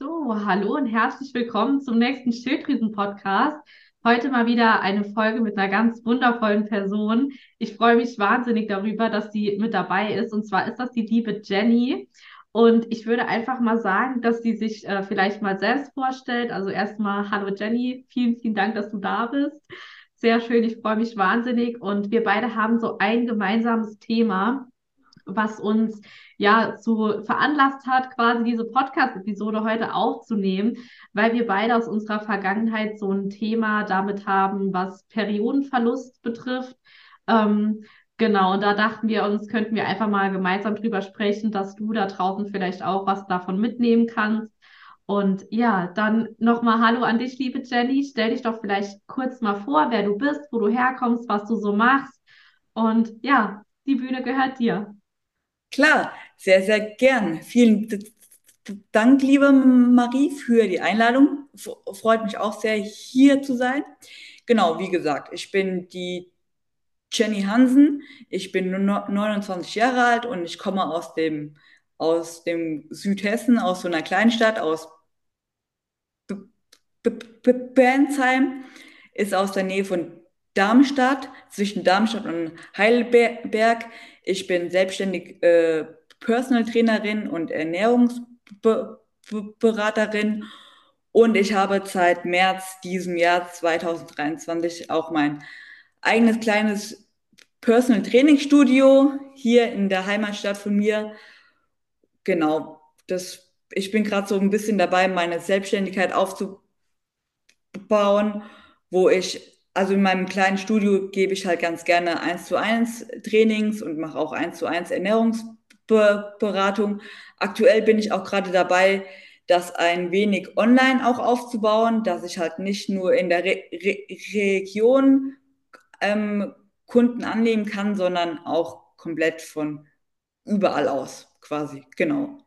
So, hallo und herzlich willkommen zum nächsten Schilddrüsen-Podcast. Heute mal wieder eine Folge mit einer ganz wundervollen Person. Ich freue mich wahnsinnig darüber, dass sie mit dabei ist. Und zwar ist das die liebe Jenny. Und ich würde einfach mal sagen, dass sie sich äh, vielleicht mal selbst vorstellt. Also erstmal, hallo Jenny, vielen, vielen Dank, dass du da bist. Sehr schön, ich freue mich wahnsinnig. Und wir beide haben so ein gemeinsames Thema, was uns ja zu veranlasst hat, quasi diese Podcast-Episode heute aufzunehmen, weil wir beide aus unserer Vergangenheit so ein Thema damit haben, was Periodenverlust betrifft. Ähm, genau, und da dachten wir uns, könnten wir einfach mal gemeinsam drüber sprechen, dass du da draußen vielleicht auch was davon mitnehmen kannst. Und ja, dann nochmal Hallo an dich, liebe Jenny. Stell dich doch vielleicht kurz mal vor, wer du bist, wo du herkommst, was du so machst. Und ja, die Bühne gehört dir. Klar, sehr, sehr gern. Vielen Dank, liebe Marie, für die Einladung. Freut mich auch sehr, hier zu sein. Genau, wie gesagt, ich bin die Jenny Hansen. Ich bin 29 Jahre alt und ich komme aus dem, aus dem Südhessen, aus so einer Kleinstadt, aus Bernsheim. Ist aus der Nähe von Darmstadt, zwischen Darmstadt und Heidelberg. Ich bin selbstständig äh, Personal Trainerin und Ernährungsberaterin und ich habe seit März diesem Jahr 2023 auch mein eigenes kleines Personal Training Studio hier in der Heimatstadt von mir. Genau, das, ich bin gerade so ein bisschen dabei, meine Selbstständigkeit aufzubauen, wo ich also in meinem kleinen Studio gebe ich halt ganz gerne eins zu eins Trainings und mache auch eins zu eins Ernährungsberatung. Aktuell bin ich auch gerade dabei, das ein wenig online auch aufzubauen, dass ich halt nicht nur in der Re Re Region ähm, Kunden annehmen kann, sondern auch komplett von überall aus quasi. Genau.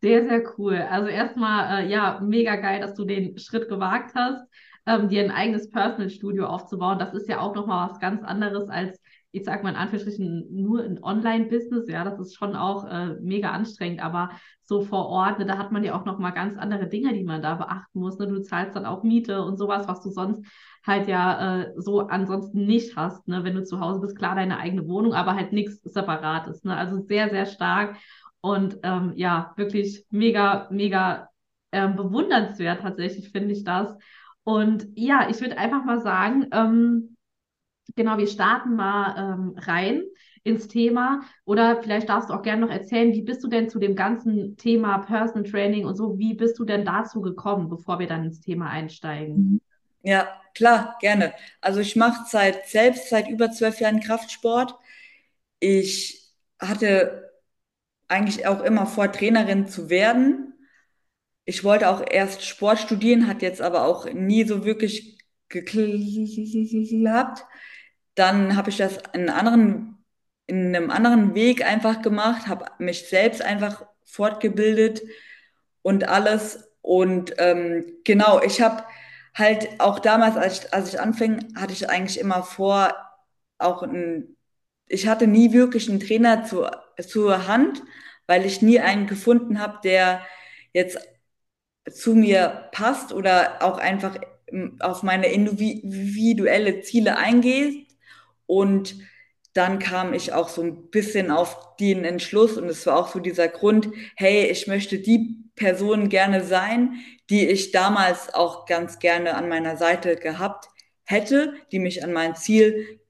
Sehr, sehr cool. Also erstmal, äh, ja, mega geil, dass du den Schritt gewagt hast ähm, dir ein eigenes Personal Studio aufzubauen. Das ist ja auch nochmal was ganz anderes als, ich sag mal in Anführungsstrichen, nur ein Online-Business. Ja, das ist schon auch äh, mega anstrengend, aber so vor Ort, ne, da hat man ja auch nochmal ganz andere Dinge, die man da beachten muss. Ne? Du zahlst dann auch Miete und sowas, was du sonst halt ja äh, so ansonsten nicht hast, ne? wenn du zu Hause bist. Klar, deine eigene Wohnung, aber halt nichts Separates. Ne? Also sehr, sehr stark. Und ähm, ja, wirklich mega, mega ähm, bewundernswert tatsächlich finde ich das. Und ja, ich würde einfach mal sagen, ähm, genau, wir starten mal ähm, rein ins Thema. Oder vielleicht darfst du auch gerne noch erzählen, wie bist du denn zu dem ganzen Thema Personal Training und so, wie bist du denn dazu gekommen, bevor wir dann ins Thema einsteigen? Mhm. Ja, klar, gerne. Also ich mache seit selbst seit über zwölf Jahren Kraftsport. Ich hatte eigentlich auch immer vor, Trainerin zu werden ich wollte auch erst Sport studieren, hat jetzt aber auch nie so wirklich geklappt. Dann habe ich das in, anderen, in einem anderen Weg einfach gemacht, habe mich selbst einfach fortgebildet und alles. Und ähm, genau, ich habe halt auch damals, als ich, als ich anfing, hatte ich eigentlich immer vor, auch ein, ich hatte nie wirklich einen Trainer zu, zur Hand, weil ich nie einen gefunden habe, der jetzt zu mir passt oder auch einfach ähm, auf meine individuelle Ziele eingeht. Und dann kam ich auch so ein bisschen auf den Entschluss und es war auch so dieser Grund, hey, ich möchte die Person gerne sein, die ich damals auch ganz gerne an meiner Seite gehabt hätte, die mich an mein Ziel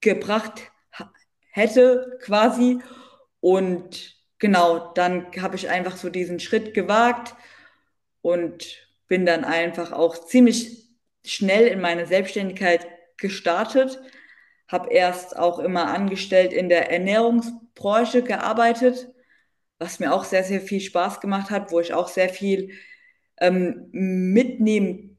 gebracht hätte quasi. Und genau, dann habe ich einfach so diesen Schritt gewagt und bin dann einfach auch ziemlich schnell in meine Selbstständigkeit gestartet. Habe erst auch immer angestellt in der Ernährungsbranche gearbeitet, was mir auch sehr, sehr viel Spaß gemacht hat, wo ich auch sehr viel ähm, mitnehmen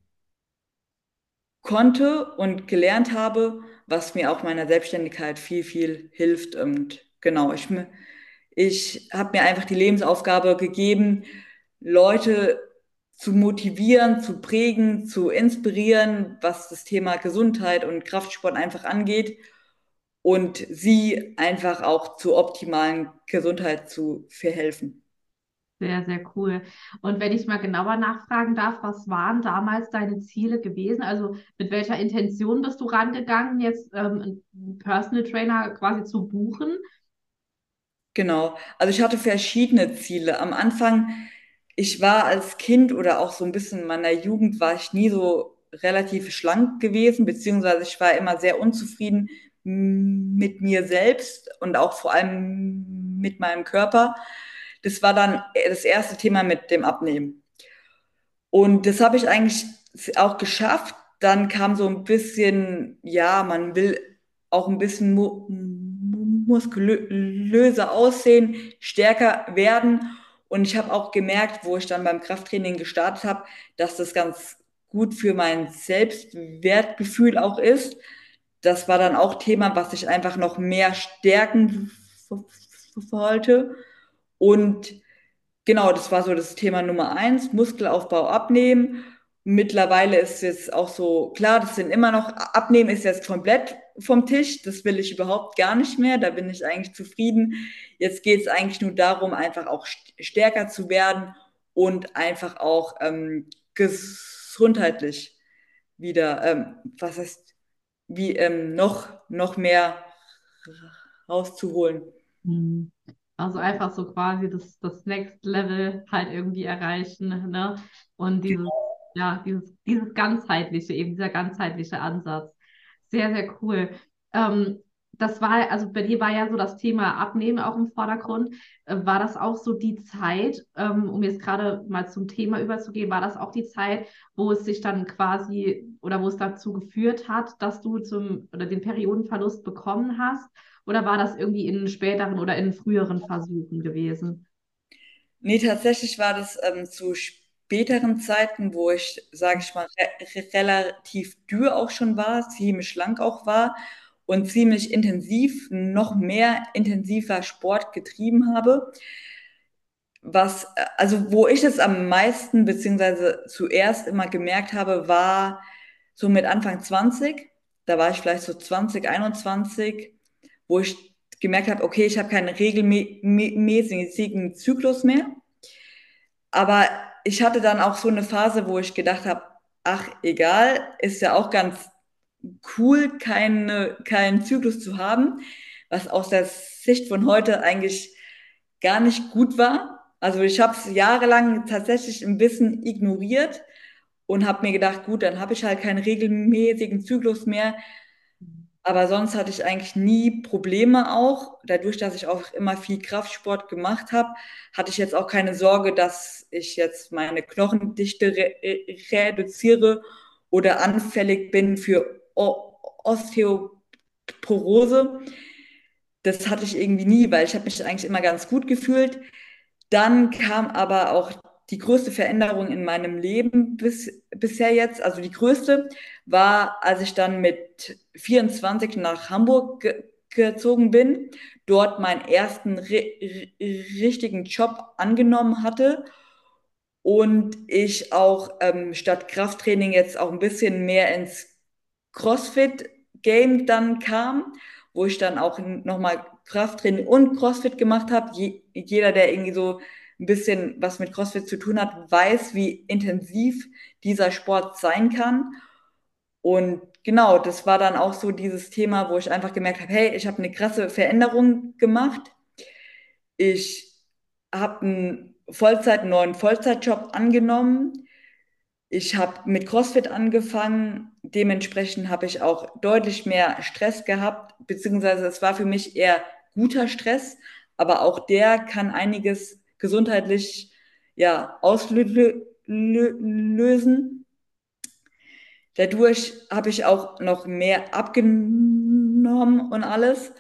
konnte und gelernt habe, was mir auch meiner Selbstständigkeit viel, viel hilft. Und genau, ich, ich habe mir einfach die Lebensaufgabe gegeben, Leute zu motivieren, zu prägen, zu inspirieren, was das Thema Gesundheit und Kraftsport einfach angeht und sie einfach auch zur optimalen Gesundheit zu verhelfen. Sehr, sehr cool. Und wenn ich mal genauer nachfragen darf, was waren damals deine Ziele gewesen? Also mit welcher Intention bist du rangegangen, jetzt ähm, einen Personal Trainer quasi zu buchen? Genau. Also ich hatte verschiedene Ziele. Am Anfang, ich war als Kind oder auch so ein bisschen in meiner Jugend, war ich nie so relativ schlank gewesen, beziehungsweise ich war immer sehr unzufrieden mit mir selbst und auch vor allem mit meinem Körper. Das war dann das erste Thema mit dem Abnehmen. Und das habe ich eigentlich auch geschafft. Dann kam so ein bisschen, ja, man will auch ein bisschen mu muskulöser aussehen, stärker werden. Und ich habe auch gemerkt, wo ich dann beim Krafttraining gestartet habe, dass das ganz gut für mein Selbstwertgefühl auch ist. Das war dann auch Thema, was ich einfach noch mehr stärken wollte. Und genau, das war so das Thema Nummer eins, Muskelaufbau abnehmen. Mittlerweile ist es auch so, klar, das sind immer noch, abnehmen ist jetzt komplett vom Tisch, das will ich überhaupt gar nicht mehr, da bin ich eigentlich zufrieden. Jetzt geht es eigentlich nur darum, einfach auch stärker zu werden und einfach auch ähm, gesundheitlich wieder, ähm, was heißt, wie ähm, noch, noch mehr rauszuholen. Mhm. Also einfach so quasi das, das Next Level halt irgendwie erreichen, ne? Und dieses, genau. ja, dieses, dieses ganzheitliche, eben dieser ganzheitliche Ansatz. Sehr, sehr cool. Ähm, das war, also bei dir war ja so das Thema Abnehmen auch im Vordergrund. Äh, war das auch so die Zeit, ähm, um jetzt gerade mal zum Thema überzugehen, war das auch die Zeit, wo es sich dann quasi oder wo es dazu geführt hat, dass du zum oder den Periodenverlust bekommen hast? Oder war das irgendwie in späteren oder in früheren Versuchen gewesen? Nee, tatsächlich war das ähm, zu späteren Zeiten, wo ich, sage ich mal, re relativ dürr auch schon war, ziemlich schlank auch war und ziemlich intensiv, noch mehr intensiver Sport getrieben habe. Was, also wo ich es am meisten beziehungsweise zuerst immer gemerkt habe, war so mit Anfang 20. Da war ich vielleicht so 20, 21 wo ich gemerkt habe, okay, ich habe keinen regelmäßigen Zyklus mehr. Aber ich hatte dann auch so eine Phase, wo ich gedacht habe, ach, egal, ist ja auch ganz cool, keine, keinen Zyklus zu haben, was aus der Sicht von heute eigentlich gar nicht gut war. Also ich habe es jahrelang tatsächlich ein bisschen ignoriert und habe mir gedacht, gut, dann habe ich halt keinen regelmäßigen Zyklus mehr, aber sonst hatte ich eigentlich nie Probleme auch. Dadurch, dass ich auch immer viel Kraftsport gemacht habe, hatte ich jetzt auch keine Sorge, dass ich jetzt meine Knochendichte re reduziere oder anfällig bin für o Osteoporose. Das hatte ich irgendwie nie, weil ich habe mich eigentlich immer ganz gut gefühlt. Dann kam aber auch die größte Veränderung in meinem Leben bis, bisher jetzt, also die größte, war, als ich dann mit 24 nach Hamburg ge gezogen bin, dort meinen ersten richtigen Job angenommen hatte und ich auch ähm, statt Krafttraining jetzt auch ein bisschen mehr ins CrossFit-Game dann kam, wo ich dann auch nochmal Krafttraining und CrossFit gemacht habe. Je jeder, der irgendwie so ein bisschen was mit CrossFit zu tun hat, weiß, wie intensiv dieser Sport sein kann. Und genau, das war dann auch so dieses Thema, wo ich einfach gemerkt habe, hey, ich habe eine krasse Veränderung gemacht. Ich habe einen Vollzeit, einen neuen Vollzeitjob angenommen. Ich habe mit CrossFit angefangen. Dementsprechend habe ich auch deutlich mehr Stress gehabt, beziehungsweise es war für mich eher guter Stress, aber auch der kann einiges gesundheitlich ja, auslösen. Dadurch habe ich auch noch mehr abgenommen und alles.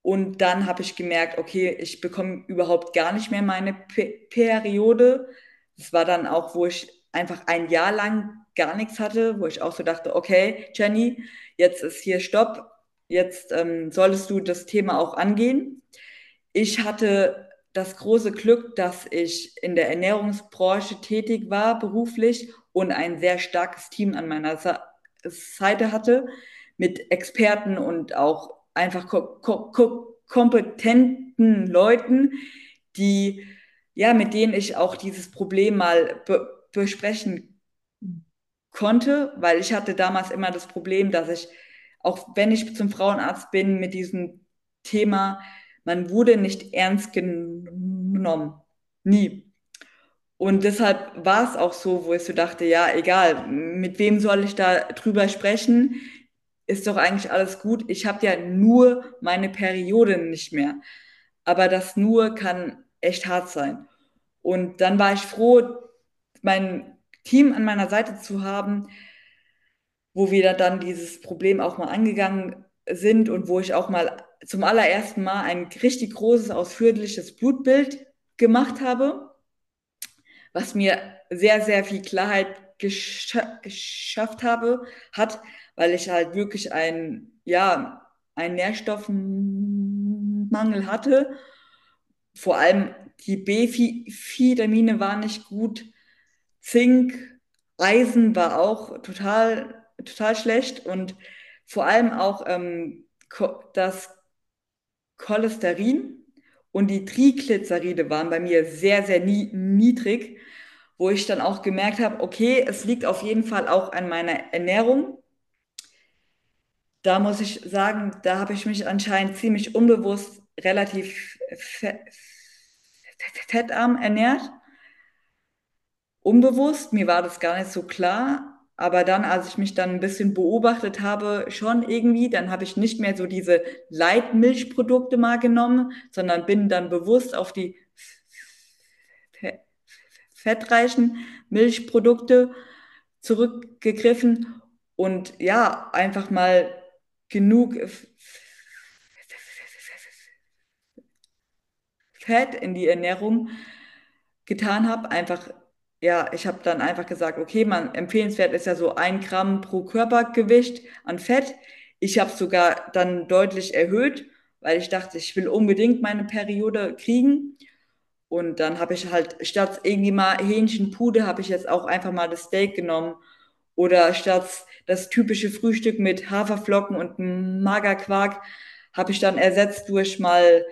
Und dann habe ich gemerkt, okay, ich bekomme überhaupt gar nicht mehr meine P Periode. Das war dann auch, wo ich einfach ein Jahr lang gar nichts hatte, wo ich auch so dachte, okay, Jenny, jetzt ist hier Stopp, jetzt ähm, solltest du das Thema auch angehen. Ich hatte das große Glück, dass ich in der Ernährungsbranche tätig war, beruflich und ein sehr starkes Team an meiner Seite hatte mit Experten und auch einfach ko ko kompetenten Leuten, die ja, mit denen ich auch dieses Problem mal be besprechen konnte, weil ich hatte damals immer das Problem, dass ich, auch wenn ich zum Frauenarzt bin, mit diesem Thema, man wurde nicht ernst genommen. Nie. Und deshalb war es auch so, wo ich so dachte, ja, egal, mit wem soll ich da drüber sprechen? Ist doch eigentlich alles gut. Ich habe ja nur meine Periode nicht mehr. Aber das nur kann echt hart sein. Und dann war ich froh, mein Team an meiner Seite zu haben, wo wir dann dieses Problem auch mal angegangen sind und wo ich auch mal zum allerersten Mal ein richtig großes, ausführliches Blutbild gemacht habe, was mir sehr, sehr viel Klarheit gesch geschafft habe, hat, weil ich halt wirklich ein, ja, einen Nährstoffmangel hatte. Vor allem die B-Vitamine waren nicht gut. Zink, Eisen war auch total, total schlecht und vor allem auch ähm, das Cholesterin und die Triglyceride waren bei mir sehr, sehr niedrig, wo ich dann auch gemerkt habe, okay, es liegt auf jeden Fall auch an meiner Ernährung. Da muss ich sagen, da habe ich mich anscheinend ziemlich unbewusst relativ fettarm ernährt. Unbewusst, mir war das gar nicht so klar. Aber dann, als ich mich dann ein bisschen beobachtet habe, schon irgendwie, dann habe ich nicht mehr so diese Leitmilchprodukte mal genommen, sondern bin dann bewusst auf die fettreichen Milchprodukte zurückgegriffen und ja, einfach mal genug Fett in die Ernährung getan habe, einfach ja, ich habe dann einfach gesagt, okay, man empfehlenswert ist ja so ein Gramm pro Körpergewicht an Fett. Ich habe sogar dann deutlich erhöht, weil ich dachte, ich will unbedingt meine Periode kriegen. Und dann habe ich halt statt irgendwie mal Hähnchenpude, habe ich jetzt auch einfach mal das Steak genommen. Oder statt das typische Frühstück mit Haferflocken und Magerquark, habe ich dann ersetzt durch mal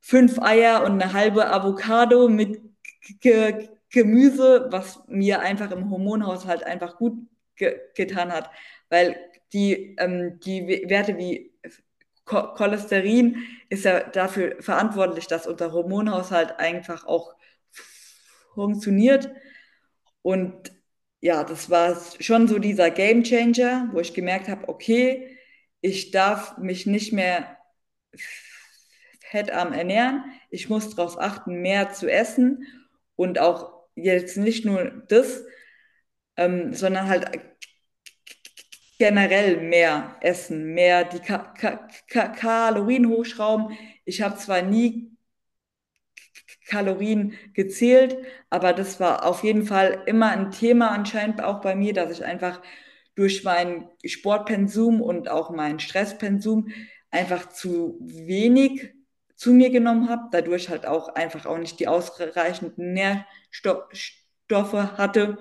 fünf Eier und eine halbe Avocado mit Gemüse, was mir einfach im Hormonhaushalt einfach gut ge getan hat, weil die, ähm, die Werte wie Cholesterin ist ja dafür verantwortlich, dass unser Hormonhaushalt einfach auch funktioniert. Und ja, das war schon so dieser Game Changer, wo ich gemerkt habe, okay, ich darf mich nicht mehr fettarm ernähren. Ich muss darauf achten, mehr zu essen und auch jetzt nicht nur das, ähm, sondern halt generell mehr essen, mehr die Ka Ka Ka Kalorien hochschrauben. Ich habe zwar nie Kalorien gezählt, aber das war auf jeden Fall immer ein Thema anscheinend auch bei mir, dass ich einfach durch mein Sportpensum und auch mein Stresspensum einfach zu wenig zu mir genommen habe, dadurch halt auch einfach auch nicht die ausreichenden Nährstoffe hatte.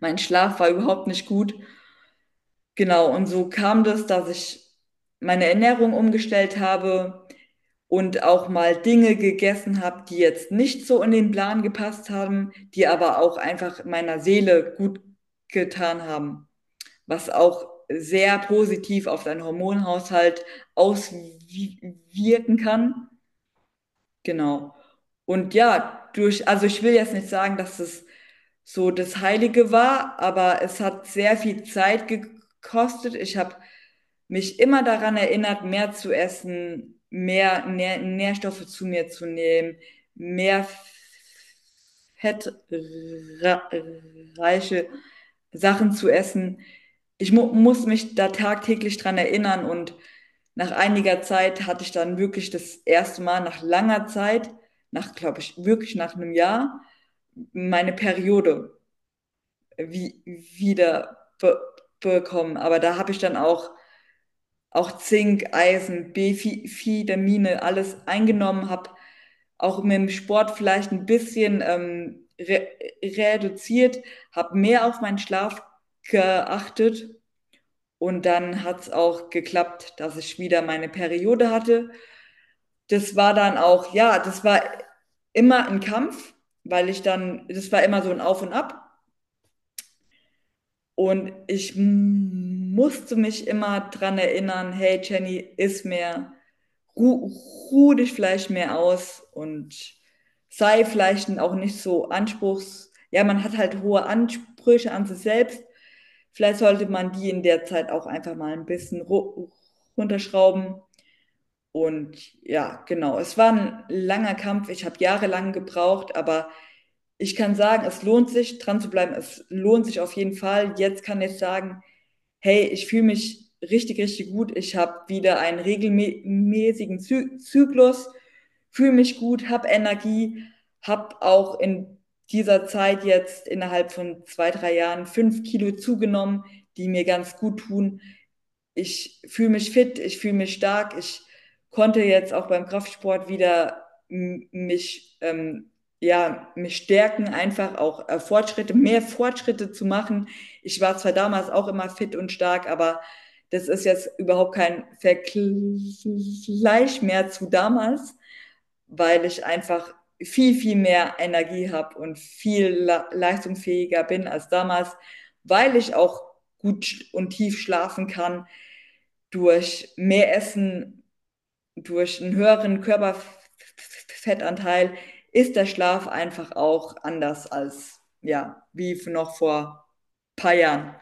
Mein Schlaf war überhaupt nicht gut. Genau, und so kam das, dass ich meine Ernährung umgestellt habe und auch mal Dinge gegessen habe, die jetzt nicht so in den Plan gepasst haben, die aber auch einfach meiner Seele gut getan haben, was auch sehr positiv auf deinen Hormonhaushalt auswirken kann. Genau. Und ja, durch, also ich will jetzt nicht sagen, dass es so das Heilige war, aber es hat sehr viel Zeit gekostet. Ich habe mich immer daran erinnert, mehr zu essen, mehr Nähr Nährstoffe zu mir zu nehmen, mehr fettreiche Sachen zu essen ich mu muss mich da tagtäglich dran erinnern und nach einiger Zeit hatte ich dann wirklich das erste Mal nach langer Zeit, nach, glaube ich, wirklich nach einem Jahr, meine Periode wie, wieder be bekommen. Aber da habe ich dann auch, auch Zink, Eisen, B-Vitamine, alles eingenommen, habe auch mit dem Sport vielleicht ein bisschen ähm, re reduziert, habe mehr auf meinen Schlaf geachtet und dann hat es auch geklappt, dass ich wieder meine Periode hatte. Das war dann auch, ja, das war immer ein Kampf, weil ich dann, das war immer so ein Auf und Ab. Und ich musste mich immer dran erinnern, hey Jenny, iss mehr, ruh, ruh dich vielleicht mehr aus und sei vielleicht auch nicht so anspruchs, ja, man hat halt hohe Ansprüche an sich selbst. Vielleicht sollte man die in der Zeit auch einfach mal ein bisschen runterschrauben. Und ja, genau, es war ein langer Kampf. Ich habe jahrelang gebraucht, aber ich kann sagen, es lohnt sich, dran zu bleiben. Es lohnt sich auf jeden Fall. Jetzt kann ich sagen, hey, ich fühle mich richtig, richtig gut. Ich habe wieder einen regelmäßigen Zy Zyklus, fühle mich gut, habe Energie, habe auch in dieser Zeit jetzt innerhalb von zwei, drei Jahren fünf Kilo zugenommen, die mir ganz gut tun. Ich fühle mich fit, ich fühle mich stark. Ich konnte jetzt auch beim Kraftsport wieder mich, ähm, ja, mich stärken, einfach auch äh, Fortschritte, mehr Fortschritte zu machen. Ich war zwar damals auch immer fit und stark, aber das ist jetzt überhaupt kein Vergleich mehr zu damals, weil ich einfach viel, viel mehr Energie habe und viel leistungsfähiger bin als damals, weil ich auch gut und tief schlafen kann, durch mehr Essen, durch einen höheren Körperfettanteil ist der Schlaf einfach auch anders als ja, wie noch vor ein paar Jahren.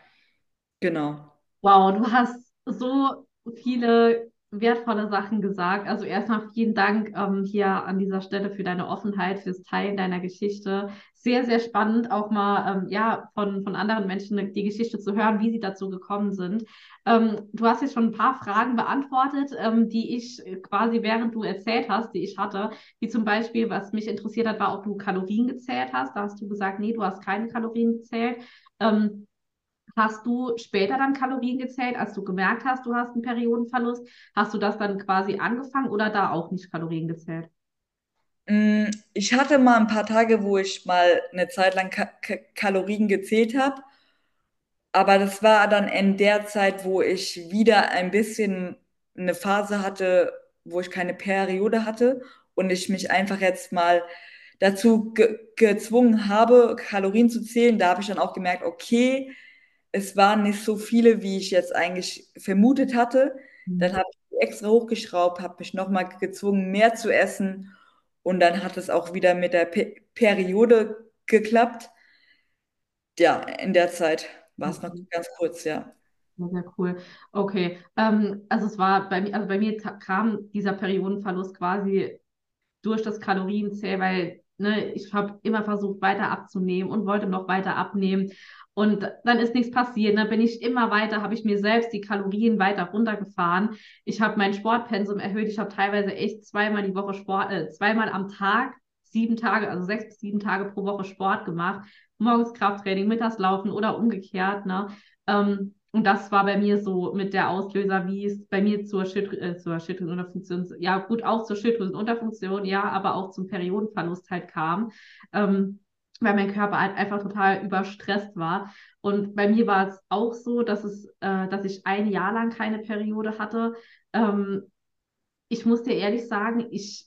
Genau. Wow, du hast so viele wertvolle Sachen gesagt. Also erstmal vielen Dank ähm, hier an dieser Stelle für deine Offenheit, fürs Teilen deiner Geschichte. Sehr, sehr spannend, auch mal ähm, ja, von, von anderen Menschen die Geschichte zu hören, wie sie dazu gekommen sind. Ähm, du hast jetzt schon ein paar Fragen beantwortet, ähm, die ich quasi während du erzählt hast, die ich hatte. Wie zum Beispiel, was mich interessiert hat, war, ob du Kalorien gezählt hast. Da hast du gesagt, nee, du hast keine Kalorien gezählt. Ähm, Hast du später dann Kalorien gezählt, als du gemerkt hast, du hast einen Periodenverlust? Hast du das dann quasi angefangen oder da auch nicht Kalorien gezählt? Mm, ich hatte mal ein paar Tage, wo ich mal eine Zeit lang Ka Ka Kalorien gezählt habe, aber das war dann in der Zeit, wo ich wieder ein bisschen eine Phase hatte, wo ich keine Periode hatte und ich mich einfach jetzt mal dazu ge gezwungen habe, Kalorien zu zählen. Da habe ich dann auch gemerkt, okay, es waren nicht so viele, wie ich jetzt eigentlich vermutet hatte. Dann mhm. habe ich extra hochgeschraubt, habe mich nochmal gezwungen, mehr zu essen. Und dann hat es auch wieder mit der Pe Periode geklappt. Ja, in der Zeit war es noch ganz kurz, ja. Sehr cool. Okay. Ähm, also es war bei mir, also bei mir kam dieser Periodenverlust quasi durch das Kalorienzähl, weil ne, ich habe immer versucht, weiter abzunehmen und wollte noch weiter abnehmen. Und dann ist nichts passiert. Dann bin ich immer weiter, habe ich mir selbst die Kalorien weiter runtergefahren. Ich habe mein Sportpensum erhöht. Ich habe teilweise echt zweimal die Woche Sport, äh, zweimal am Tag, sieben Tage, also sechs bis sieben Tage pro Woche Sport gemacht. Morgens Krafttraining, mittags Laufen oder umgekehrt. Ne? Ähm, und das war bei mir so mit der Auslöser, wie es bei mir zur, Schilddrü äh, zur Schilddrüsenunterfunktion, ja gut, auch zur Schilddrüsenunterfunktion, ja, aber auch zum Periodenverlust halt kam. Ähm, weil mein Körper halt einfach total überstresst war. Und bei mir war es auch so, dass es, äh, dass ich ein Jahr lang keine Periode hatte. Ähm, ich muss dir ehrlich sagen, ich,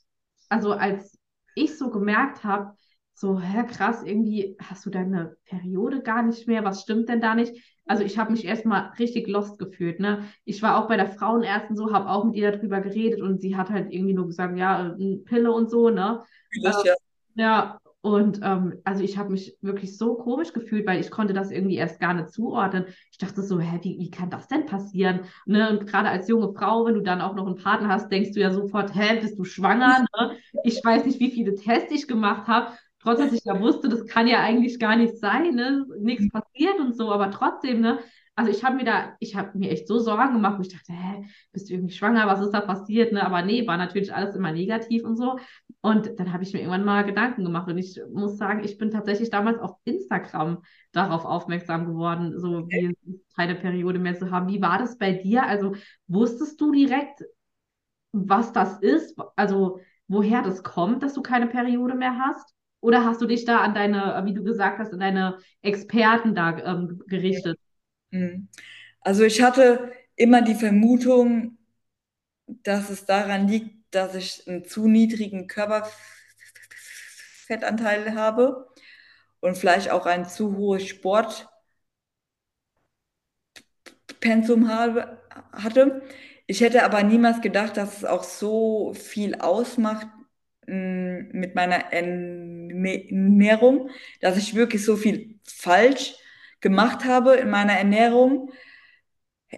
also als ich so gemerkt habe, so, hä, krass, irgendwie hast du deine Periode gar nicht mehr, was stimmt denn da nicht? Also ich habe mich erstmal richtig lost gefühlt, ne? Ich war auch bei der Frauenärztin so, habe auch mit ihr darüber geredet und sie hat halt irgendwie nur gesagt, ja, äh, Pille und so, ne? Das, ja. ja, und ähm, also ich habe mich wirklich so komisch gefühlt, weil ich konnte das irgendwie erst gar nicht zuordnen. Ich dachte so, hä, wie, wie kann das denn passieren? Ne? Und gerade als junge Frau, wenn du dann auch noch einen Partner hast, denkst du ja sofort, hä, bist du schwanger? Ne? Ich weiß nicht, wie viele Tests ich gemacht habe. Trotz dass ich ja wusste, das kann ja eigentlich gar nicht sein, ne? Nichts passiert und so, aber trotzdem, ne? Also ich habe mir da, ich habe mir echt so Sorgen gemacht, wo ich dachte, hä, bist du irgendwie schwanger, was ist da passiert? Ne? Aber nee, war natürlich alles immer negativ und so. Und dann habe ich mir irgendwann mal Gedanken gemacht. Und ich muss sagen, ich bin tatsächlich damals auf Instagram darauf aufmerksam geworden, so wie keine Periode mehr zu haben. Wie war das bei dir? Also wusstest du direkt, was das ist? Also woher das kommt, dass du keine Periode mehr hast? Oder hast du dich da an deine, wie du gesagt hast, an deine Experten da ähm, gerichtet? Mhm. Also ich hatte immer die Vermutung, dass es daran liegt, dass ich einen zu niedrigen Körperfettanteil habe und vielleicht auch ein zu hohes Sportpensum habe, hatte. Ich hätte aber niemals gedacht, dass es auch so viel ausmacht mh, mit meiner Ernährung, dass ich wirklich so viel falsch gemacht habe in meiner Ernährung.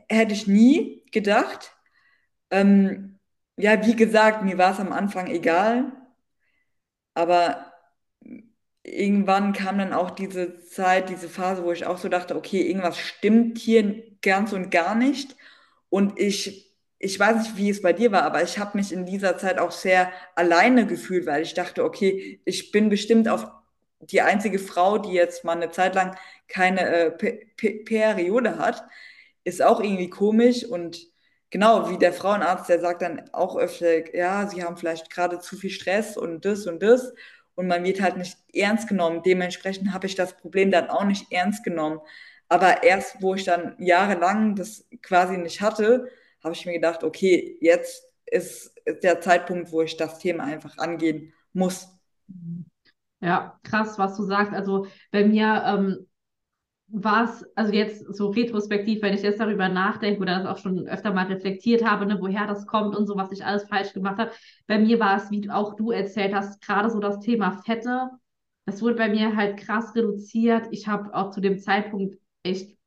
Hätte ich nie gedacht. Ähm, ja, wie gesagt, mir war es am Anfang egal, aber irgendwann kam dann auch diese Zeit, diese Phase, wo ich auch so dachte, okay, irgendwas stimmt hier ganz und gar nicht. Und ich, ich weiß nicht, wie es bei dir war, aber ich habe mich in dieser Zeit auch sehr alleine gefühlt, weil ich dachte, okay, ich bin bestimmt auf die einzige Frau, die jetzt mal eine Zeit lang keine äh, Periode hat. Ist auch irgendwie komisch und genau wie der Frauenarzt, der sagt dann auch öfter, ja, sie haben vielleicht gerade zu viel Stress und das und das und man wird halt nicht ernst genommen. Dementsprechend habe ich das Problem dann auch nicht ernst genommen. Aber erst, wo ich dann jahrelang das quasi nicht hatte, habe ich mir gedacht, okay, jetzt ist der Zeitpunkt, wo ich das Thema einfach angehen muss. Ja, krass, was du sagst. Also bei mir ähm, war es, also jetzt so retrospektiv, wenn ich jetzt darüber nachdenke oder das auch schon öfter mal reflektiert habe, ne, woher das kommt und so, was ich alles falsch gemacht habe. Bei mir war es, wie auch du erzählt hast, gerade so das Thema Fette. Das wurde bei mir halt krass reduziert. Ich habe auch zu dem Zeitpunkt echt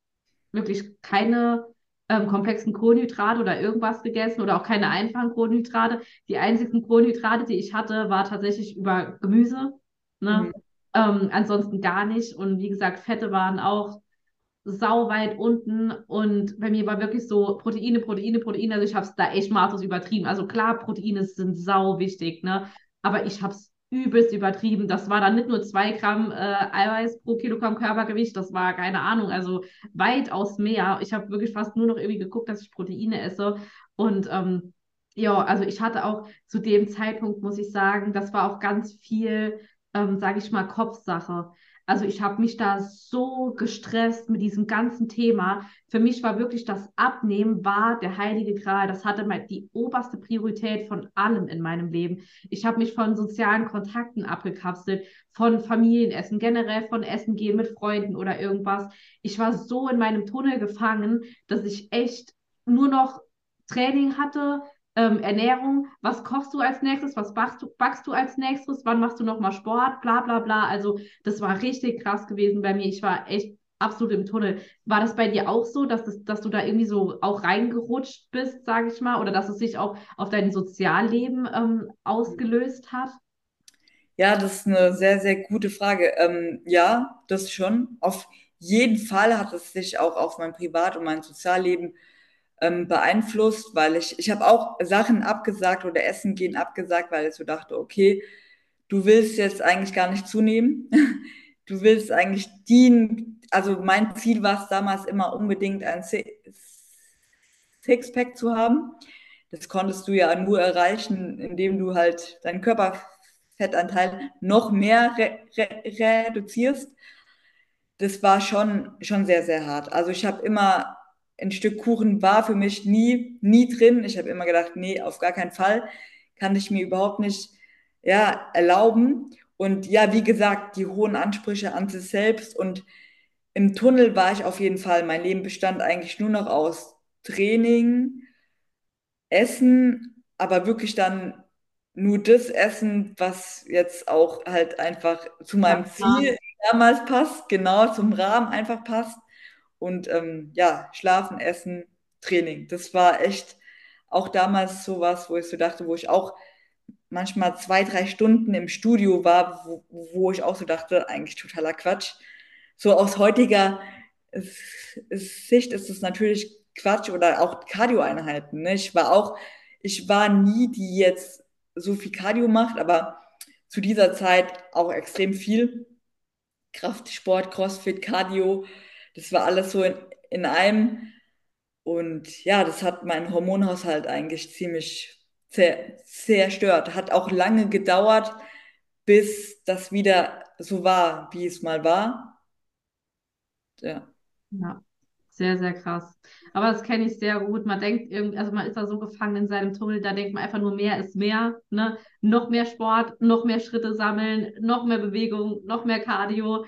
wirklich keine ähm, komplexen Kohlenhydrate oder irgendwas gegessen oder auch keine einfachen Kohlenhydrate. Die einzigen Kohlenhydrate, die ich hatte, war tatsächlich über Gemüse. Ne? Mhm. Ähm, ansonsten gar nicht. Und wie gesagt, Fette waren auch sau weit unten. Und bei mir war wirklich so Proteine, Proteine, Proteine. Also ich habe es da echt maßlos übertrieben. Also klar, Proteine sind sau wichtig, ne? Aber ich habe es übelst übertrieben. Das war dann nicht nur zwei Gramm äh, Eiweiß pro Kilogramm Körpergewicht, das war keine Ahnung, also weitaus mehr. Ich habe wirklich fast nur noch irgendwie geguckt, dass ich Proteine esse. Und ähm, ja, also ich hatte auch zu dem Zeitpunkt, muss ich sagen, das war auch ganz viel ähm, sage ich mal, Kopfsache. Also ich habe mich da so gestresst mit diesem ganzen Thema. Für mich war wirklich das Abnehmen war der heilige Gral. Das hatte mal die oberste Priorität von allem in meinem Leben. Ich habe mich von sozialen Kontakten abgekapselt, von Familienessen, generell von Essen gehen mit Freunden oder irgendwas. Ich war so in meinem Tunnel gefangen, dass ich echt nur noch Training hatte, ähm, Ernährung, was kochst du als nächstes, was backst du, backst du als nächstes, wann machst du nochmal Sport, bla bla bla. Also das war richtig krass gewesen bei mir. Ich war echt absolut im Tunnel. War das bei dir auch so, dass, das, dass du da irgendwie so auch reingerutscht bist, sage ich mal, oder dass es sich auch auf dein Sozialleben ähm, ausgelöst hat? Ja, das ist eine sehr, sehr gute Frage. Ähm, ja, das schon. Auf jeden Fall hat es sich auch auf mein Privat- und mein Sozialleben ähm, beeinflusst, weil ich, ich habe auch Sachen abgesagt oder Essen gehen abgesagt, weil ich so dachte, okay, du willst jetzt eigentlich gar nicht zunehmen. Du willst eigentlich dienen, also mein Ziel war es damals immer unbedingt ein Sixpack zu haben. Das konntest du ja nur erreichen, indem du halt deinen Körperfettanteil noch mehr re re reduzierst. Das war schon, schon sehr, sehr hart. Also ich habe immer ein Stück Kuchen war für mich nie, nie drin. Ich habe immer gedacht, nee, auf gar keinen Fall. Kann ich mir überhaupt nicht ja, erlauben. Und ja, wie gesagt, die hohen Ansprüche an sich selbst. Und im Tunnel war ich auf jeden Fall. Mein Leben bestand eigentlich nur noch aus Training, Essen, aber wirklich dann nur das Essen, was jetzt auch halt einfach zu meinem Ziel damals passt, genau zum Rahmen einfach passt. Und ähm, ja, schlafen, essen, Training. Das war echt auch damals so was, wo ich so dachte, wo ich auch manchmal zwei, drei Stunden im Studio war, wo, wo ich auch so dachte, eigentlich totaler Quatsch. So aus heutiger Sicht ist es natürlich Quatsch oder auch Cardio-Einheiten. Ne? Ich war auch, ich war nie die jetzt so viel Cardio macht, aber zu dieser Zeit auch extrem viel. Kraftsport, Crossfit, Cardio, das war alles so in, in einem. Und ja, das hat meinen Hormonhaushalt eigentlich ziemlich zerstört. Hat auch lange gedauert, bis das wieder so war, wie es mal war. Ja. Ja, Sehr, sehr krass. Aber das kenne ich sehr gut. Man denkt also man ist da so gefangen in seinem Tunnel, da denkt man einfach nur mehr ist mehr, ne? Noch mehr Sport, noch mehr Schritte sammeln, noch mehr Bewegung, noch mehr Cardio,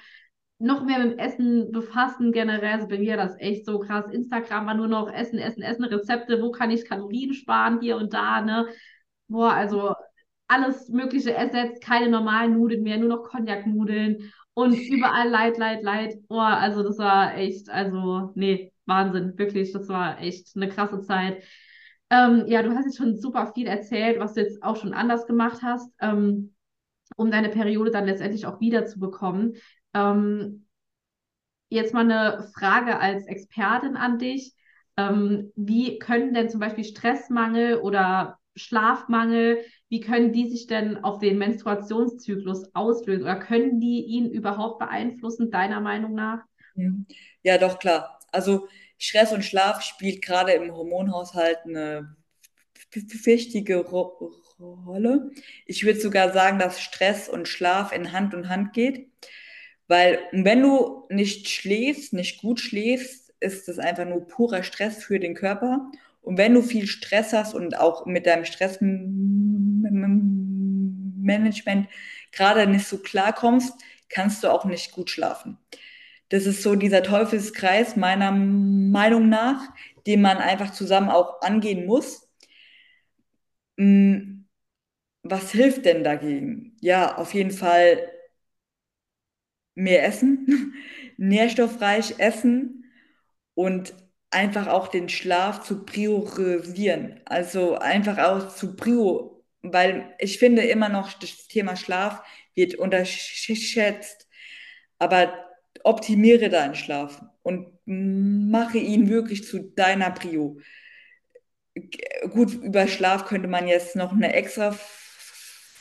noch mehr mit dem Essen befassen generell. Also bei mir das echt so krass. Instagram war nur noch Essen, Essen, Essen, Rezepte, wo kann ich Kalorien sparen, hier und da, ne? Boah, also alles Mögliche ersetzt, keine normalen Nudeln mehr, nur noch Cognac-Nudeln und überall Leid, Leid, Leid. Oh, also das war echt, also nee, Wahnsinn, wirklich, das war echt eine krasse Zeit. Ähm, ja, du hast jetzt schon super viel erzählt, was du jetzt auch schon anders gemacht hast, ähm, um deine Periode dann letztendlich auch wiederzubekommen. Ähm, jetzt mal eine Frage als Expertin an dich. Ähm, wie können denn zum Beispiel Stressmangel oder Schlafmangel, wie können die sich denn auf den Menstruationszyklus auslösen oder können die ihn überhaupt beeinflussen, deiner Meinung nach? Ja, doch, klar. Also Stress und Schlaf spielt gerade im Hormonhaushalt eine wichtige Ro Rolle. Ich würde sogar sagen, dass Stress und Schlaf in Hand und Hand geht, weil wenn du nicht schläfst, nicht gut schläfst, ist das einfach nur purer Stress für den Körper und wenn du viel Stress hast und auch mit deinem Stressmanagement gerade nicht so klarkommst, kannst du auch nicht gut schlafen. Das ist so dieser Teufelskreis meiner Meinung nach, den man einfach zusammen auch angehen muss. Hm, was hilft denn dagegen? Ja, auf jeden Fall mehr essen, nährstoffreich essen und einfach auch den Schlaf zu priorisieren. Also einfach auch zu prio, weil ich finde immer noch, das Thema Schlaf wird unterschätzt. Aber optimiere deinen Schlaf und mache ihn wirklich zu deiner Prio. Gut, über Schlaf könnte man jetzt noch eine extra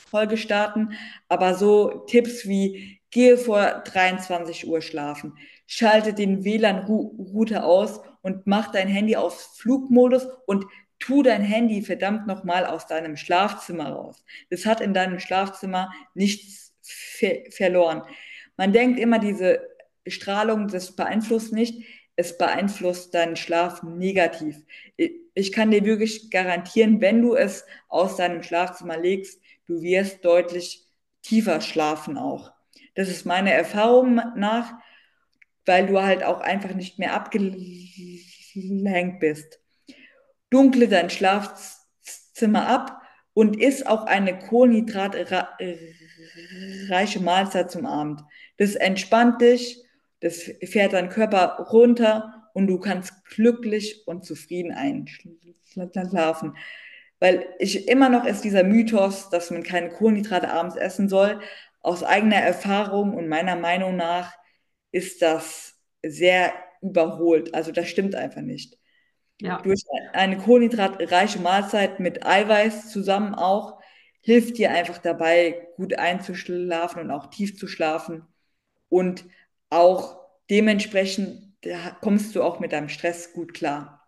Folge starten, aber so Tipps wie gehe vor 23 Uhr schlafen, schalte den WLAN-Router aus und mach dein Handy auf Flugmodus und tu dein Handy verdammt nochmal aus deinem Schlafzimmer raus. Das hat in deinem Schlafzimmer nichts ver verloren. Man denkt immer, diese Strahlung, das beeinflusst nicht. Es beeinflusst deinen Schlaf negativ. Ich kann dir wirklich garantieren, wenn du es aus deinem Schlafzimmer legst, du wirst deutlich tiefer schlafen auch. Das ist meine Erfahrung nach weil du halt auch einfach nicht mehr abgelenkt bist. Dunkle dein Schlafzimmer ab und isst auch eine kohlenhydratreiche Mahlzeit zum Abend. Das entspannt dich, das fährt deinen Körper runter und du kannst glücklich und zufrieden einschlafen. Weil ich immer noch ist dieser Mythos, dass man keine Kohlenhydrate abends essen soll. Aus eigener Erfahrung und meiner Meinung nach ist das sehr überholt. Also das stimmt einfach nicht. Ja. Durch eine kohlenhydratreiche Mahlzeit mit Eiweiß zusammen auch hilft dir einfach dabei, gut einzuschlafen und auch tief zu schlafen. Und auch dementsprechend kommst du auch mit deinem Stress gut klar.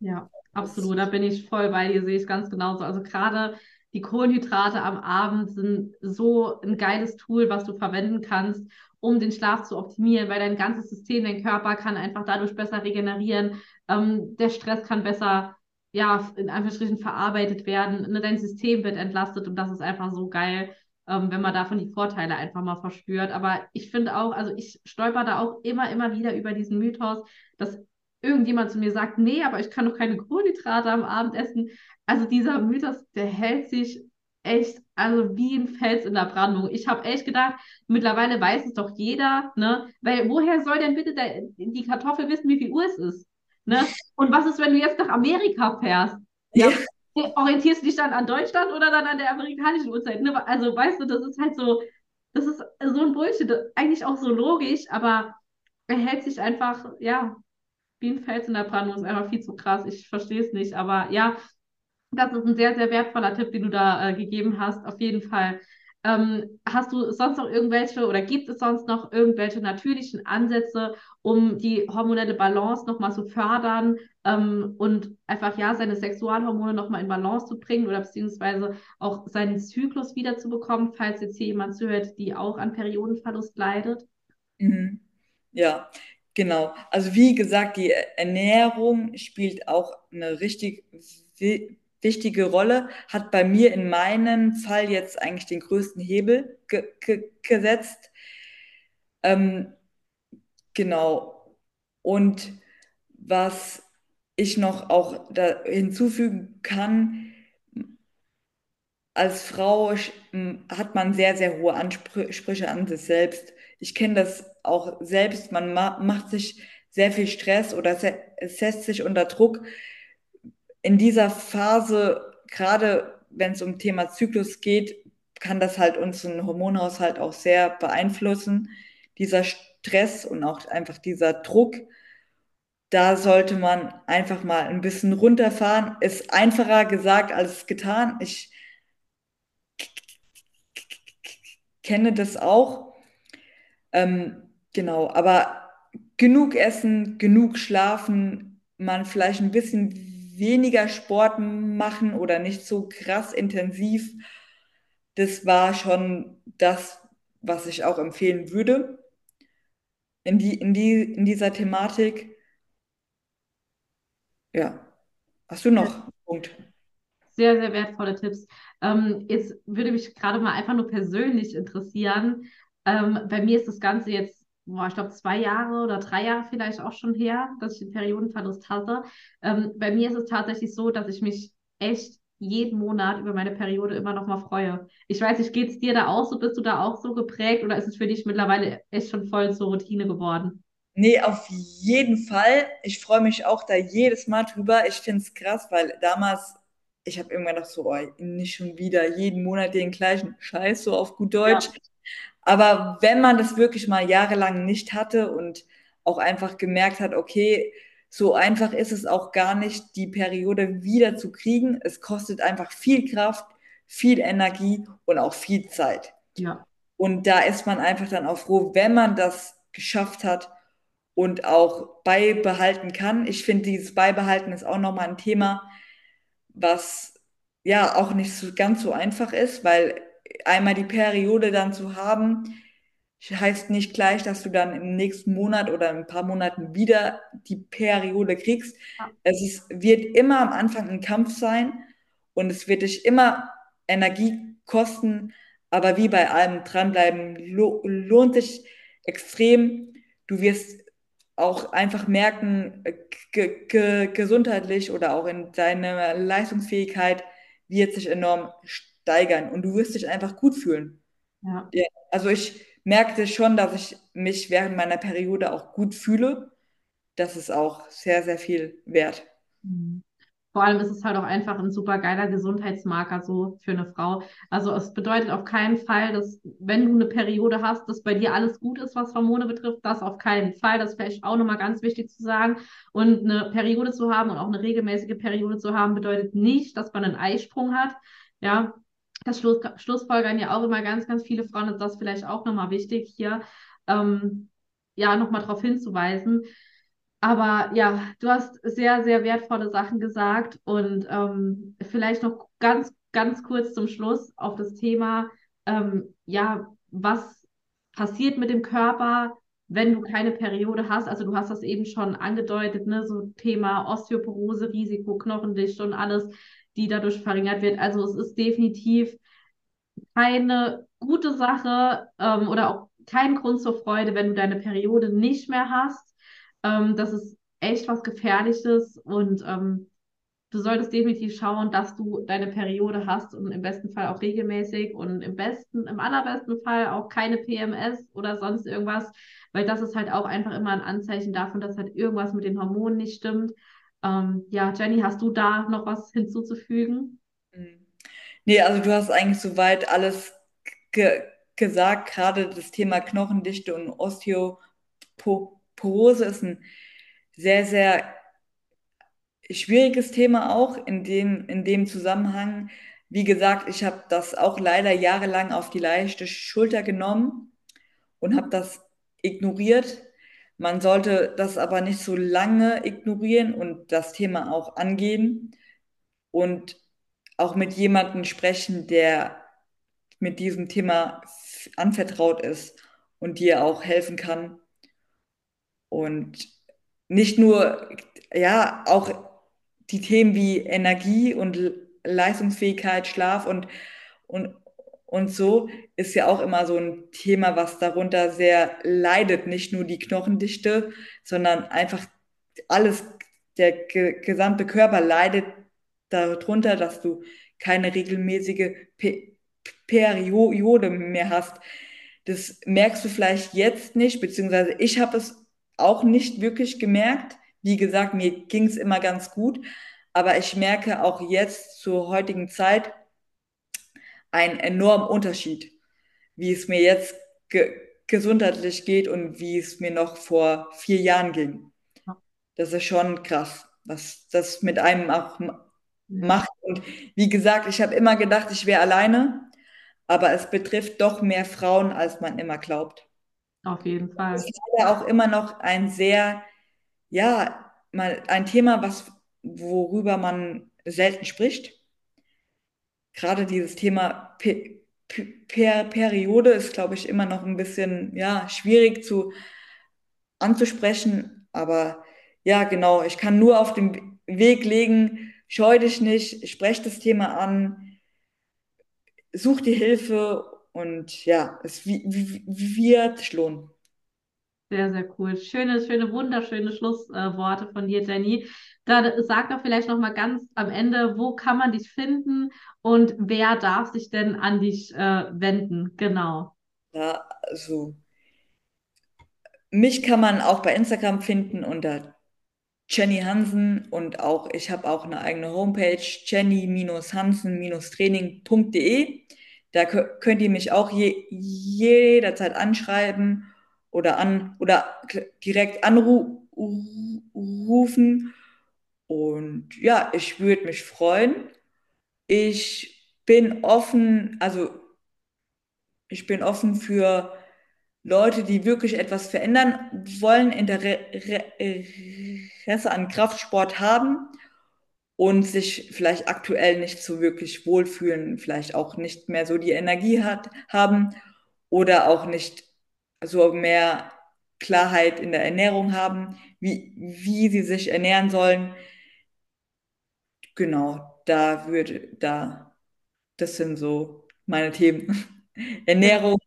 Ja, absolut. Da bin ich voll bei dir, sehe ich ganz genauso. Also gerade die Kohlenhydrate am Abend sind so ein geiles Tool, was du verwenden kannst, um den Schlaf zu optimieren, weil dein ganzes System, dein Körper kann einfach dadurch besser regenerieren. Ähm, der Stress kann besser, ja, in Anführungsstrichen verarbeitet werden. Ne? Dein System wird entlastet und das ist einfach so geil, ähm, wenn man davon die Vorteile einfach mal verspürt. Aber ich finde auch, also ich stolper da auch immer, immer wieder über diesen Mythos, dass irgendjemand zu mir sagt, nee, aber ich kann doch keine Kohlenhydrate am Abend essen. Also dieser Mythos, der hält sich echt, also wie ein Fels in der Brandung. Ich habe echt gedacht, mittlerweile weiß es doch jeder, ne? Weil woher soll denn bitte der, die Kartoffel wissen, wie viel Uhr es ist? Ne? Und was ist, wenn du jetzt nach Amerika fährst? Ja. ja. Orientierst du dich dann an Deutschland oder dann an der amerikanischen Uhrzeit? Ne? Also weißt du, das ist halt so, das ist so ein Bullshit, eigentlich auch so logisch, aber er hält sich einfach, ja, wie ein Fels in der Brandung, ist einfach viel zu krass. Ich verstehe es nicht, aber ja, das ist ein sehr, sehr wertvoller Tipp, den du da äh, gegeben hast, auf jeden Fall. Ähm, hast du sonst noch irgendwelche oder gibt es sonst noch irgendwelche natürlichen Ansätze, um die hormonelle Balance nochmal zu fördern ähm, und einfach ja seine Sexualhormone nochmal in Balance zu bringen oder beziehungsweise auch seinen Zyklus wiederzubekommen, falls jetzt hier jemand zuhört, die auch an Periodenverlust leidet? Mhm. Ja, Genau. Also wie gesagt, die Ernährung spielt auch eine richtig wi- wichtige Rolle, hat bei mir in meinem Fall jetzt eigentlich den größten Hebel ge ge gesetzt. Ähm, genau. Und was ich noch auch da hinzufügen kann, als Frau hat man sehr, sehr hohe Ansprüche an sich selbst. Ich kenne das auch selbst. Man ma macht sich sehr viel Stress oder se setzt sich unter Druck. In dieser Phase, gerade wenn es um Thema Zyklus geht, kann das halt unseren Hormonhaushalt auch sehr beeinflussen. Dieser Stress und auch einfach dieser Druck, da sollte man einfach mal ein bisschen runterfahren. Ist einfacher gesagt als getan. Ich kenne das auch. Ähm, genau, aber genug essen, genug schlafen, man vielleicht ein bisschen weniger Sport machen oder nicht so krass intensiv. Das war schon das, was ich auch empfehlen würde in die, in die, in dieser Thematik. Ja. Hast du noch einen Punkt? Sehr, sehr wertvolle Tipps. Ähm, jetzt würde mich gerade mal einfach nur persönlich interessieren. Ähm, bei mir ist das Ganze jetzt, boah, ich glaube, zwei Jahre oder drei Jahre vielleicht auch schon her, dass ich den Periodenverlust hatte. Ähm, bei mir ist es tatsächlich so, dass ich mich echt jeden Monat über meine Periode immer noch mal freue. Ich weiß nicht, geht es dir da auch so? Bist du da auch so geprägt oder ist es für dich mittlerweile echt schon voll zur Routine geworden? Nee, auf jeden Fall. Ich freue mich auch da jedes Mal drüber. Ich finde es krass, weil damals, ich habe irgendwann gedacht, so, oh, nicht schon wieder jeden Monat den gleichen Scheiß, so auf gut Deutsch. Ja, Aber wenn man das wirklich mal jahrelang nicht hatte und auch einfach gemerkt hat, okay, so einfach ist es auch gar nicht, die Periode wieder zu kriegen. Es kostet einfach viel Kraft, viel Energie und auch viel Zeit. ja, Und da ist man einfach dann auch froh, wenn man das geschafft hat und auch beibehalten kann. Ich finde, dieses Beibehalten ist auch nochmal ein Thema, was ja auch nicht so ganz so einfach ist, weil einmal die Periode dann zu haben, heißt nicht gleich, dass du dann im nächsten Monat oder in ein paar Monaten wieder die Periode kriegst. ja, Es ist, wird immer am Anfang ein Kampf sein und es wird dich immer Energie kosten, aber wie bei allem dranbleiben lo lohnt sich extrem. Du wirst auch einfach merken, ge ge gesundheitlich oder auch in deiner Leistungsfähigkeit wird sich enorm steigern und du wirst dich einfach gut fühlen. ja. Ja, also ich merkte schon, dass ich mich während meiner Periode auch gut fühle. Das ist auch sehr, sehr viel wert. Mhm. Vor allem ist es halt auch einfach ein super geiler Gesundheitsmarker so für eine Frau. Also es bedeutet auf keinen Fall, dass wenn du eine Periode hast, dass bei dir alles gut ist, was Hormone betrifft. Das auf keinen Fall. Das ist vielleicht auch nochmal ganz wichtig zu sagen. Und eine Periode zu haben und auch eine regelmäßige Periode zu haben, bedeutet nicht, dass man einen Eisprung hat. Ja, das Schluss, Schlussfolgern ja auch immer ganz, ganz viele Frauen. Und das vielleicht auch nochmal wichtig hier, ähm, ja, nochmal darauf hinzuweisen. Aber ja, du hast sehr, sehr wertvolle Sachen gesagt und ähm, vielleicht noch ganz, ganz kurz zum Schluss auf das Thema, ähm, ja, was passiert mit dem Körper, wenn du keine Periode hast? Also du hast das eben schon angedeutet, ne, so Thema Osteoporose, Risiko, Knochendichte und alles, die dadurch verringert wird. Also es ist definitiv keine gute Sache ähm, oder auch kein Grund zur Freude, wenn du deine Periode nicht mehr hast. Ähm, das ist echt was Gefährliches und ähm, du solltest definitiv schauen, dass du deine Periode hast und im besten Fall auch regelmäßig und im besten, im allerbesten Fall auch keine PMS oder sonst irgendwas, weil das ist halt auch einfach immer ein Anzeichen davon, dass halt irgendwas mit den Hormonen nicht stimmt. Ähm, ja, Jenny, hast du da noch was hinzuzufügen? Mhm. Nee, also du hast eigentlich soweit alles ge gesagt. Gerade das Thema Knochendichte und Osteoporose ist ein sehr, sehr schwieriges Thema auch in dem, in dem Zusammenhang. Wie gesagt, ich habe das auch leider jahrelang auf die leichte Schulter genommen und habe das ignoriert. Man sollte das aber nicht so lange ignorieren und das Thema auch angehen und auch mit jemandem sprechen, der mit diesem Thema anvertraut ist und dir auch helfen kann. Und nicht nur, ja, auch die Themen wie Energie und Leistungsfähigkeit, Schlaf und, und, und so ist ja auch immer so ein Thema, was darunter sehr leidet. Nicht nur die Knochendichte, sondern einfach alles, der ge gesamte Körper leidet darunter, dass du keine regelmäßige P Periode mehr hast. Das merkst du vielleicht jetzt nicht, beziehungsweise ich habe es auch nicht wirklich gemerkt. Wie gesagt, mir ging es immer ganz gut, aber ich merke auch jetzt zur heutigen Zeit einen enormen Unterschied, wie es mir jetzt ge gesundheitlich geht und wie es mir noch vor vier Jahren ging. Das ist schon krass, was das mit einem auch macht. Und wie gesagt, ich habe immer gedacht, ich wäre alleine, aber es betrifft doch mehr Frauen, als man immer glaubt. Auf jeden Fall. Es ist ja auch immer noch ein sehr, ja, mal ein Thema, was, worüber man selten spricht. Gerade dieses Thema Pe per Periode ist, glaube ich, immer noch ein bisschen, ja, schwierig zu anzusprechen. Aber ja, genau, ich kann nur auf den Weg legen, scheu dich nicht, sprech das Thema an, such die Hilfe und ja, es wird lohnen. Sehr, sehr cool. Schöne, schöne, wunderschöne Schlussworte von dir, Jenny. Da sag doch vielleicht noch mal ganz am Ende, wo kann man dich finden und wer darf sich denn an dich äh, wenden? Genau. Ja, also mich kann man auch bei Instagram finden unter Jenny Hansen und auch ich habe auch eine eigene Homepage jenny-hansen-training.de. Da könnt ihr mich auch je, jederzeit anschreiben oder an oder direkt anrufen. Und ja, ich würde mich freuen. Ich bin offen, also ich bin offen für Leute, die wirklich etwas verändern wollen, Interesse an Kraftsport haben und sich vielleicht aktuell nicht so wirklich wohlfühlen, vielleicht auch nicht mehr so die Energie hat, haben oder auch nicht so mehr Klarheit in der Ernährung haben, wie, wie sie sich ernähren sollen. Genau, da würde, da, das sind so meine Themen. Ernährung,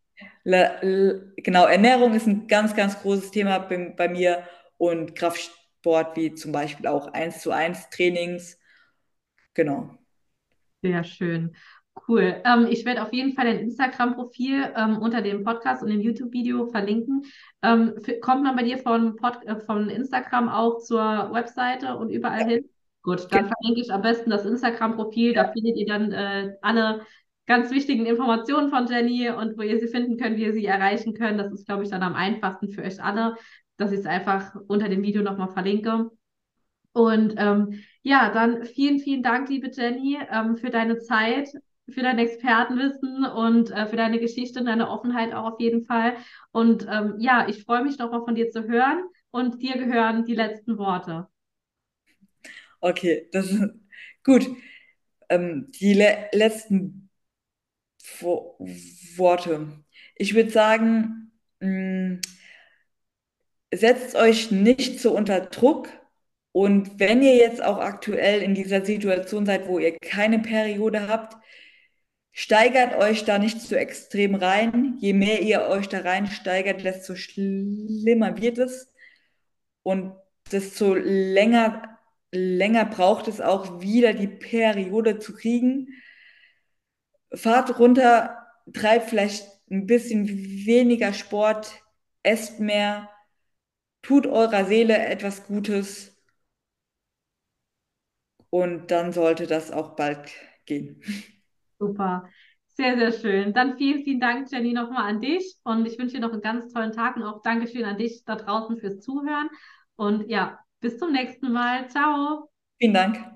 genau, Ernährung ist ein ganz, ganz großes Thema bei, bei mir und Kraftsport wie zum Beispiel auch 1 zu 1 Trainings. Genau. Sehr schön. Cool. Ähm, ich werde auf jeden Fall dein Instagram-Profil ähm, unter dem Podcast und dem YouTube-Video verlinken. Ähm, kommt man bei dir von, Pod äh, von Instagram auch zur Webseite und überall ja. hin? Gut, dann verlinke ich am besten das Instagram-Profil. Da findet ihr dann äh, alle ganz wichtigen Informationen von Jenny und wo ihr sie finden könnt, wie ihr sie erreichen könnt. Das ist, glaube ich, dann am einfachsten für euch alle, dass ich es einfach unter dem Video nochmal verlinke. Und ähm, ja, dann vielen, vielen Dank, liebe Jenny, ähm, für deine Zeit, für dein Expertenwissen und äh, für deine Geschichte und deine Offenheit auch auf jeden Fall. Und ähm, ja, ich freue mich nochmal von dir zu hören und dir gehören die letzten Worte. Okay, das ist gut. Ähm, die le letzten Wo Worte. Ich würde sagen, mh, mm, setzt euch nicht so unter Druck und wenn ihr jetzt auch aktuell in dieser Situation seid, wo ihr keine Periode habt, steigert euch da nicht zu extrem rein. Je mehr ihr euch da rein steigert, desto schlimmer wird es. Und desto länger, länger braucht es auch wieder die Periode zu kriegen. Fahrt runter, treibt vielleicht ein bisschen weniger Sport, esst mehr, tut eurer Seele etwas Gutes und dann sollte das auch bald gehen. Super. Sehr, sehr schön. Dann vielen, vielen Dank, Jenny, nochmal an dich. Und ich wünsche dir noch einen ganz tollen Tag und auch Dankeschön an dich da draußen fürs Zuhören. Und ja, bis zum nächsten Mal. Ciao. Vielen Dank.